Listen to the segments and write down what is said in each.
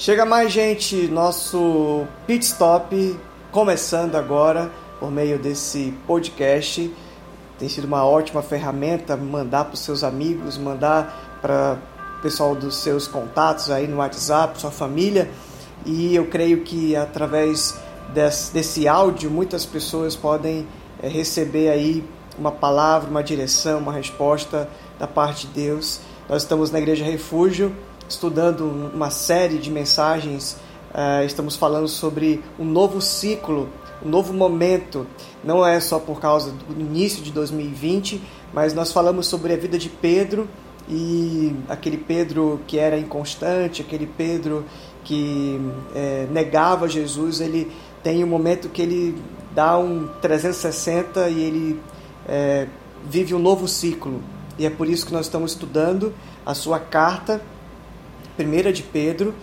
Chega mais gente, nosso pit stop começando agora por meio desse podcast. Tem sido uma ótima ferramenta mandar para os seus amigos, mandar para o pessoal dos seus contatos aí no WhatsApp, sua família. E eu creio que através desse, desse áudio muitas pessoas podem é, receber aí uma palavra, uma direção, uma resposta da parte de Deus. Nós estamos na Igreja Refúgio estudando uma série de mensagens. Uh, estamos falando sobre um novo ciclo, um novo momento. Não é só por causa do início de 2020, mas nós falamos sobre a vida de Pedro e aquele Pedro que era inconstante, aquele Pedro que é, negava Jesus. Ele tem um momento que ele dá um 360 e ele é, vive um novo ciclo. E é por isso que nós estamos estudando a sua carta primeira de Pedro,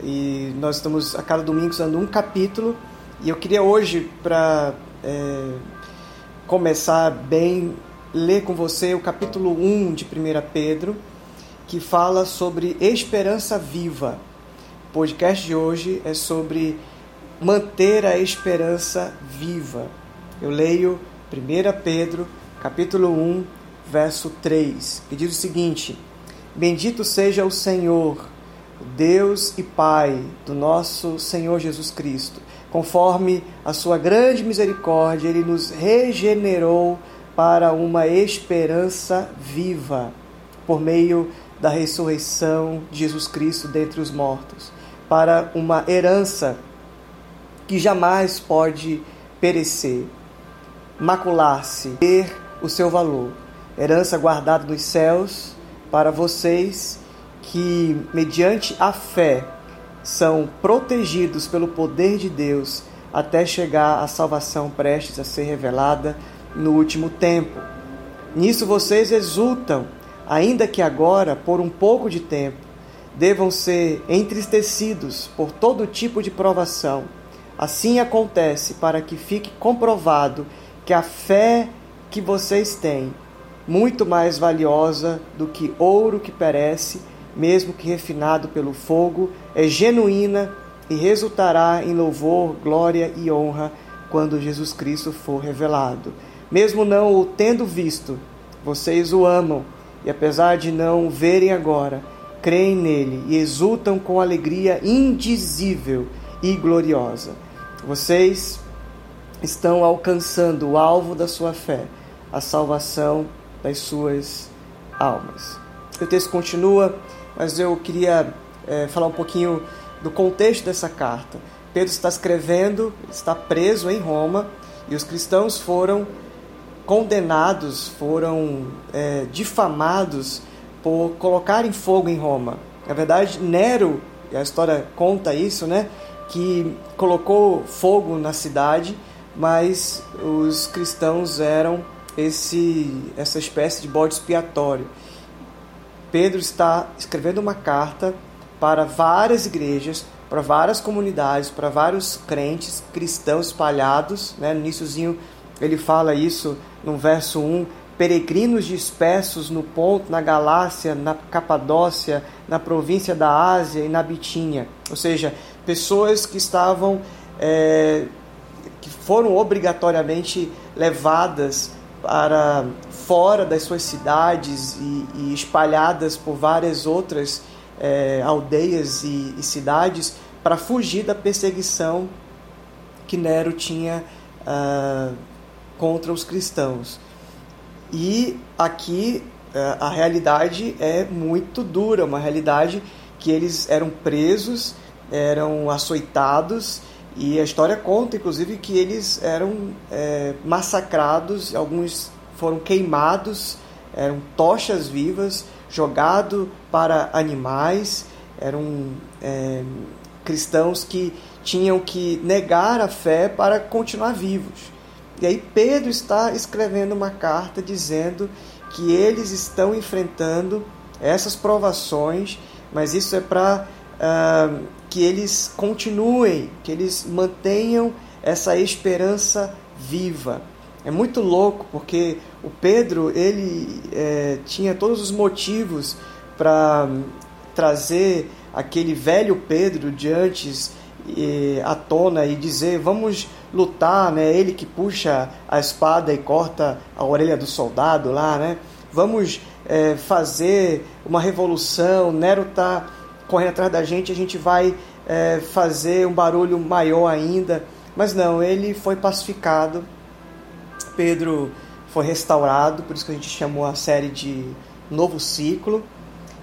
e nós estamos a cada domingo usando um capítulo, e eu queria hoje, para é, começar bem, ler com você o capítulo 1 de 1 Pedro, que fala sobre esperança viva. O podcast de hoje é sobre manter a esperança viva. Eu leio 1 Pedro, capítulo 1, verso 3, que diz o seguinte: Bendito seja o Senhor Deus e Pai do nosso Senhor Jesus Cristo. Conforme a sua grande misericórdia, ele nos regenerou para uma esperança viva por meio da ressurreição de Jesus Cristo dentre os mortos, para uma herança que jamais pode perecer, macular-se, ter o seu valor. Herança guardada nos céus para vocês que, mediante a fé, são protegidos pelo poder de Deus até chegar à salvação prestes a ser revelada no último tempo. Nisso vocês exultam, ainda que agora, por um pouco de tempo, devam ser entristecidos por todo tipo de provação. Assim acontece para que fique comprovado que a fé que vocês têm, muito mais valiosa do que ouro que perece, mesmo que refinado pelo fogo, é genuína e resultará em louvor, glória e honra quando Jesus Cristo for revelado. Mesmo não o tendo visto, vocês o amam e, apesar de não o verem agora, creem nele e exultam com alegria indizível e gloriosa. Vocês estão alcançando o alvo da sua fé, a salvação das suas almas. O texto continua mas eu queria é, falar um pouquinho do contexto dessa carta. Pedro está escrevendo, está preso em Roma e os cristãos foram condenados, foram é, difamados por colocarem fogo em Roma. Na verdade, Nero, a história conta isso, né? Que colocou fogo na cidade, mas os cristãos eram esse, essa espécie de bode expiatório. Pedro está escrevendo uma carta para várias igrejas, para várias comunidades, para vários crentes cristãos espalhados. Né? No iníciozinho ele fala isso no verso 1, peregrinos dispersos no ponto, na Galácia, na Capadócia, na província da Ásia e na Bitínia. Ou seja, pessoas que estavam, é, que foram obrigatoriamente levadas para fora das suas cidades e, e espalhadas por várias outras é, aldeias e, e cidades para fugir da perseguição que Nero tinha uh, contra os cristãos. E aqui uh, a realidade é muito dura, uma realidade que eles eram presos, eram açoitados, e a história conta, inclusive, que eles eram é, massacrados, alguns foram queimados, eram tochas vivas, jogado para animais, eram é, cristãos que tinham que negar a fé para continuar vivos. E aí Pedro está escrevendo uma carta dizendo que eles estão enfrentando essas provações, mas isso é para uh, ah, que eles continuem, que eles mantenham essa esperança viva. É muito louco porque o Pedro ele é, tinha todos os motivos para trazer aquele velho Pedro de antes e, à tona e dizer vamos lutar, né? Ele que puxa a espada e corta a orelha do soldado lá, né? Vamos é, fazer uma revolução. Nero está correndo atrás da gente, a gente vai é, fazer um barulho maior ainda. Mas não, ele foi pacificado. Pedro foi restaurado, por isso que a gente chamou a série de Novo Ciclo.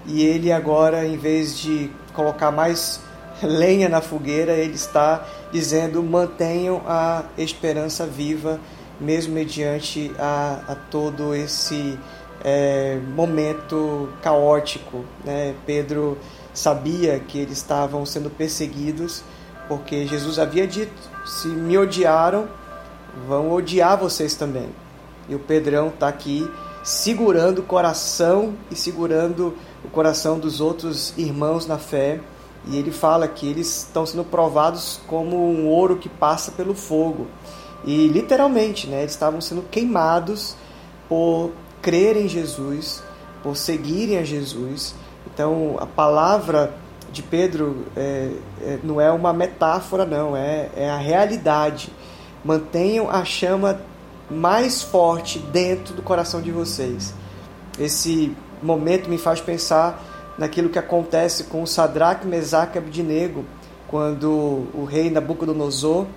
E ele agora, em vez de colocar mais lenha na fogueira, ele está dizendo: mantenham a esperança viva, mesmo mediante a, a todo esse é, momento caótico. Né? Pedro sabia que eles estavam sendo perseguidos, porque Jesus havia dito: se me odiaram, vão odiar vocês também. E o Pedrão está aqui segurando o coração e segurando o coração dos outros irmãos na fé e ele fala que eles estão sendo provados como um ouro que passa pelo fogo. E literalmente, né, eles estavam sendo queimados por crer em Jesus, por seguirem a Jesus. Então, a palavra de Pedro é, é, não é uma metáfora, não, é, é a realidade. Mantenham a chama mais forte dentro do coração de vocês. Esse momento me faz pensar naquilo que acontece com Sadraque, Mesaque e Abdinego, quando o rei Nabucodonosor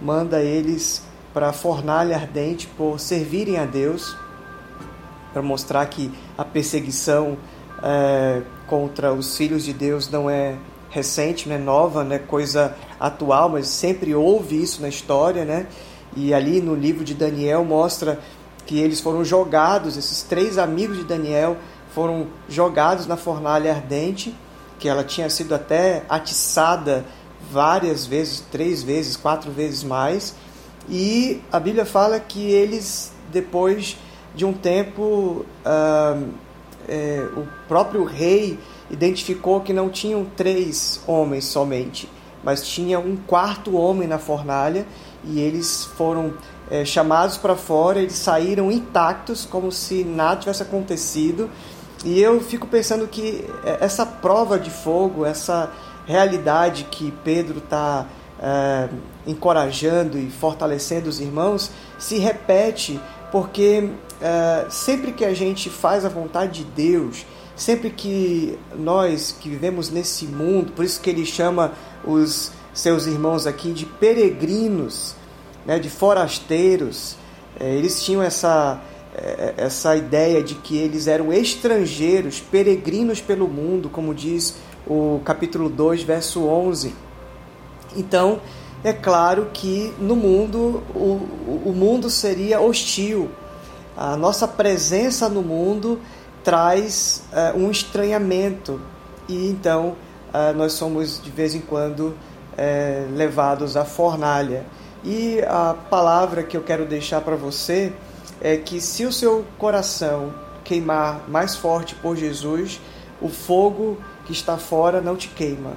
manda eles para a fornalha ardente por servirem a Deus, para mostrar que a perseguição é, contra os filhos de Deus não é recente, não é nova, não é coisa atual, mas sempre houve isso na história, né? E ali no livro de Daniel mostra que eles foram jogados, esses três amigos de Daniel foram jogados na fornalha ardente, que ela tinha sido até atiçada várias vezes, três vezes, quatro vezes mais. E a Bíblia fala que eles, depois de um tempo, é, o próprio rei identificou que não tinham três homens somente, mas tinha um quarto homem na fornalha e eles foram é, chamados para fora, eles saíram intactos, como se nada tivesse acontecido. E eu fico pensando que essa prova de fogo, essa realidade que Pedro está é, encorajando e fortalecendo os irmãos, se repete porque é, sempre que a gente faz a vontade de Deus, sempre que nós que vivemos nesse mundo, por isso que ele chama os seus irmãos aqui de peregrinos, né, de forasteiros, é, eles tinham essa é, essa ideia de que eles eram estrangeiros, peregrinos pelo mundo, como diz o capítulo 2, verso 11. Então, é claro que no mundo, o, o mundo seria hostil. A nossa presença no mundo traz uh, um estranhamento e então uh, nós somos de vez em quando uh, levados à fornalha. E a palavra que eu quero deixar para você é que se o seu coração queimar mais forte por Jesus, o fogo que está fora não te queima.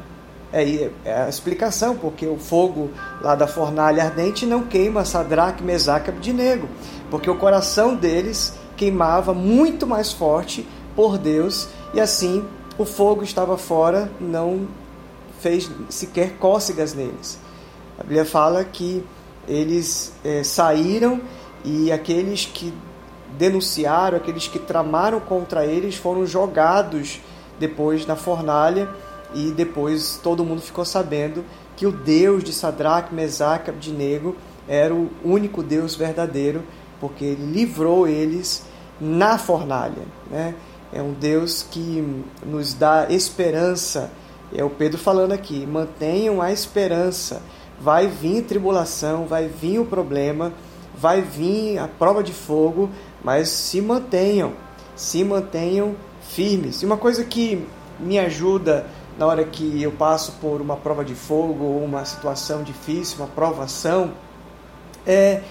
É, é a explicação, porque o fogo lá da fornalha ardente não queima Sadraque, Mesaque e Abdinego, porque o coração deles queimava muito mais forte por Deus e assim o fogo estava fora, não fez sequer cócegas neles. A Bíblia fala que eles é, saíram e aqueles que denunciaram, aqueles que tramaram contra eles foram jogados depois na fornalha e depois todo mundo ficou sabendo que o Deus de Sadraque, Mesaque e Abdinego era o único Deus verdadeiro, porque ele livrou eles na fornalha. Né? É um Deus que nos dá esperança. É o Pedro falando aqui: mantenham a esperança. Vai vir tribulação, vai vir o problema, vai vir a prova de fogo, mas se mantenham, se mantenham firmes. E uma coisa que me ajuda na hora que eu passo por uma prova de fogo ou uma situação difícil, uma provação, é,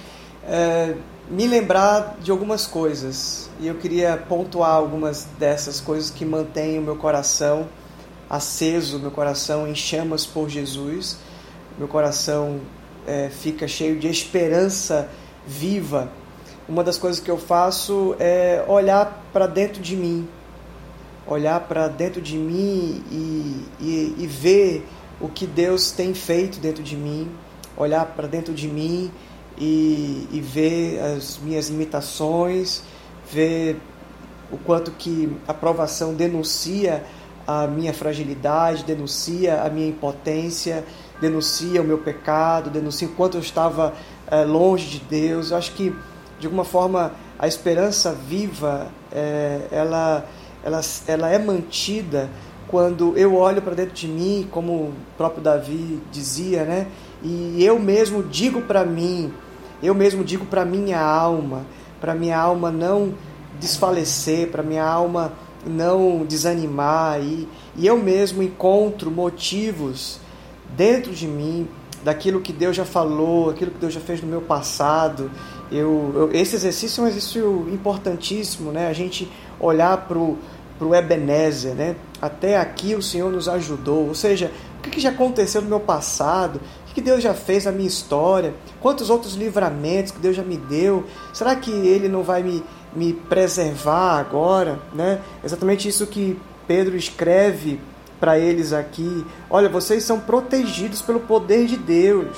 é me lembrar de algumas coisas. E eu queria pontuar algumas dessas coisas que mantêm o meu coração aceso, meu coração em chamas por Jesus, meu coração é, fica cheio de esperança viva, uma das coisas que eu faço é olhar para dentro de mim, olhar para dentro de mim e, e, e ver o que Deus tem feito dentro de mim, olhar para dentro de mim e, e ver as minhas limitações, ver o quanto que a provação denuncia a minha fragilidade, denuncia a minha impotência, denuncia o meu pecado, denuncia o quanto eu estava é, longe de Deus. Eu acho que, de alguma forma, a esperança viva, é, ela, ela, ela é mantida quando eu olho para dentro de mim, como o próprio Davi dizia, né? E eu mesmo digo para mim, eu mesmo digo para minha alma, para minha alma não desfalecer, para minha alma não desanimar e, e eu mesmo encontro motivos dentro de mim daquilo que Deus já falou, aquilo que Deus já fez no meu passado. Eu, eu esse exercício é um exercício importantíssimo, né? A gente olhar para o Ebenezer, né? Até aqui o Senhor nos ajudou. Ou seja, o que já aconteceu no meu passado? Que Deus já fez na minha história? Quantos outros livramentos que Deus já me deu? Será que Ele não vai me, me preservar agora? Né? Exatamente isso que Pedro escreve para eles aqui. Olha, vocês são protegidos pelo poder de Deus.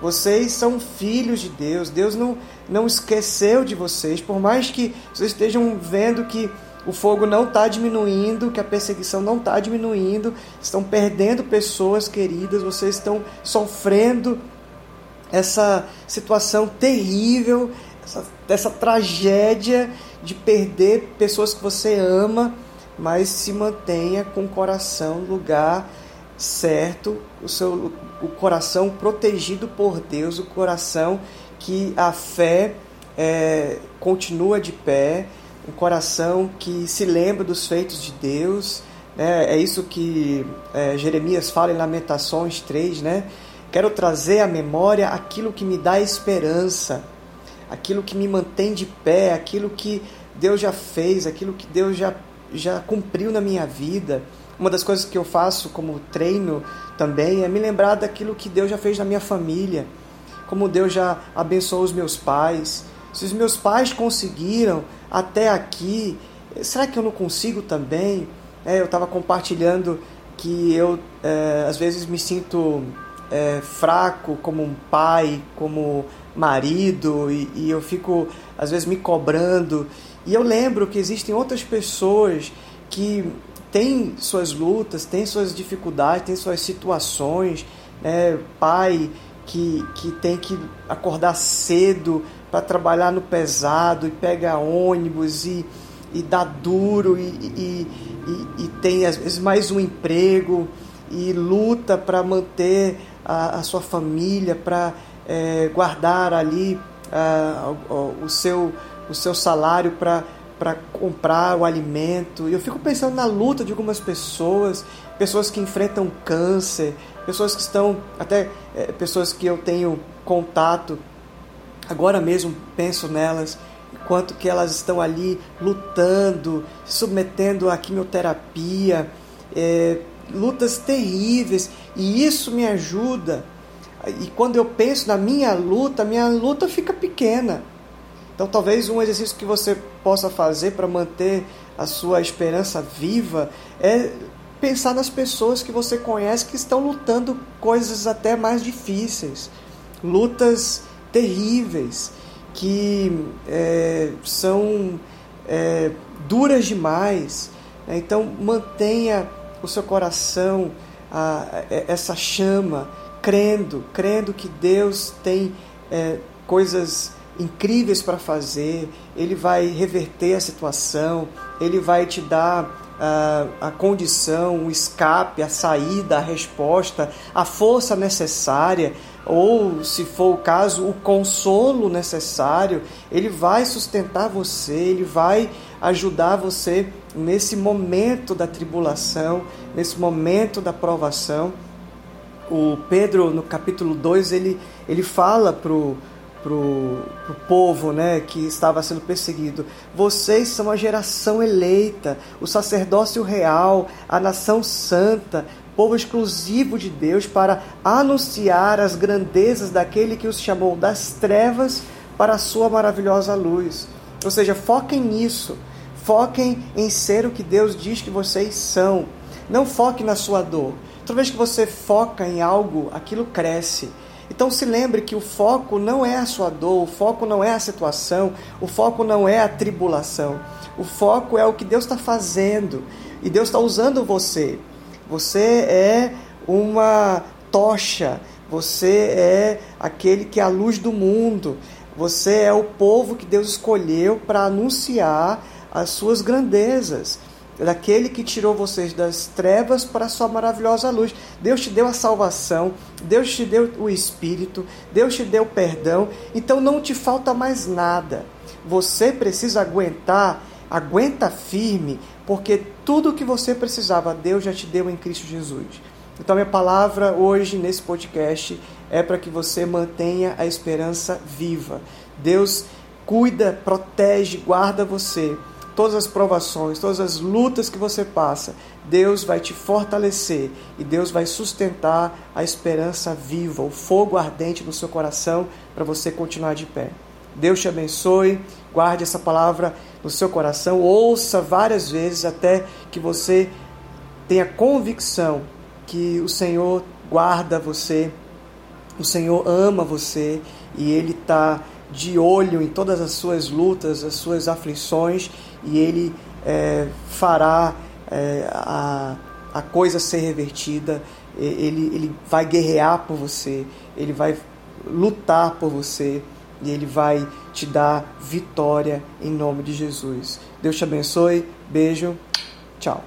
Vocês são filhos de Deus. Deus não, não esqueceu de vocês. Por mais que vocês estejam vendo que o fogo não está diminuindo, que a perseguição não está diminuindo, estão perdendo pessoas queridas, vocês estão sofrendo essa situação terrível, essa, essa tragédia de perder pessoas que você ama, mas se mantenha com o coração no lugar certo, o seu o coração protegido por Deus, o coração que a fé é, continua de pé um coração que se lembra dos feitos de Deus. Né? É isso que é, Jeremias fala em Lamentações 3, né? Quero trazer à memória aquilo que me dá esperança, aquilo que me mantém de pé, aquilo que Deus já fez, aquilo que Deus já, já cumpriu na minha vida. Uma das coisas que eu faço como treino também é me lembrar daquilo que Deus já fez na minha família, como Deus já abençoou os meus pais. Se os meus pais conseguiram, até aqui, será que eu não consigo também? É, eu estava compartilhando que eu é, às vezes me sinto é, fraco como um pai, como marido, e, e eu fico às vezes me cobrando. E eu lembro que existem outras pessoas que têm suas lutas, têm suas dificuldades, têm suas situações, né? pai que, que tem que acordar cedo para trabalhar no pesado e pega ônibus e, e dá duro e, e, e, e tem às vezes mais um emprego e luta para manter a, a, sua família, para é, guardar ali o, seu, o seu salário para para comprar o alimento. Eu fico pensando na luta de algumas pessoas, pessoas que enfrentam câncer, pessoas que estão, até é, pessoas que eu tenho contato Agora mesmo penso nelas, enquanto que elas estão ali lutando, se submetendo à quimioterapia, é, lutas terríveis, e isso me ajuda. E quando eu penso na minha luta, minha luta fica pequena. Então, talvez um exercício que você possa fazer para manter a sua esperança viva é pensar nas pessoas que você conhece que estão lutando coisas até mais difíceis, lutas terríveis, que é, são é, duras demais. Né? Então, mantenha o seu coração, a, a, essa chama, crendo, crendo que Deus tem é, coisas incríveis para fazer, Ele vai reverter a situação, Ele vai te dar a condição, o escape, a saída, a resposta, a força necessária ou, se for o caso, o consolo necessário, ele vai sustentar você, ele vai ajudar você nesse momento da tribulação, nesse momento da provação. O Pedro, no capítulo 2, ele, ele fala para o pro, pro povo né, que estava sendo perseguido. Vocês são a geração eleita, o sacerdócio real, a nação santa, povo exclusivo de Deus para anunciar as grandezas daquele que os chamou das trevas para a sua maravilhosa luz. Ou seja, foquem nisso. Foquem em ser o que Deus diz que vocês são. Não foque na sua dor. Toda vez que você foca em algo, aquilo cresce. Então se lembre que o foco não é a sua dor, o foco não é a situação, o foco não é a tribulação. O foco é o que Deus está fazendo e Deus está usando você. Você é uma tocha, você é aquele que é a luz do mundo, você é o povo que Deus escolheu para anunciar as suas grandezas. Daquele que tirou vocês das trevas para a sua maravilhosa luz. Deus te deu a salvação, Deus te deu o Espírito, Deus te deu perdão, então não te falta mais nada. Você precisa aguentar, aguenta firme, porque tudo o que você precisava, Deus já te deu em Cristo Jesus. Então, minha palavra hoje nesse podcast é para que você mantenha a esperança viva. Deus cuida, protege, guarda você todas as provações, todas as lutas que você passa, Deus vai te fortalecer e Deus vai sustentar a esperança viva, o fogo ardente no seu coração para você continuar de pé. Deus te abençoe, guarde essa palavra no seu coração, ouça várias vezes até que você tenha convicção que o Senhor guarda você, o Senhor ama você e Ele está de olho em todas as suas lutas, as suas aflições e ele é, fará é, a, a coisa ser revertida, ele, ele vai guerrear por você, ele vai lutar por você e ele vai te dar vitória em nome de Jesus. Deus te abençoe, beijo, tchau.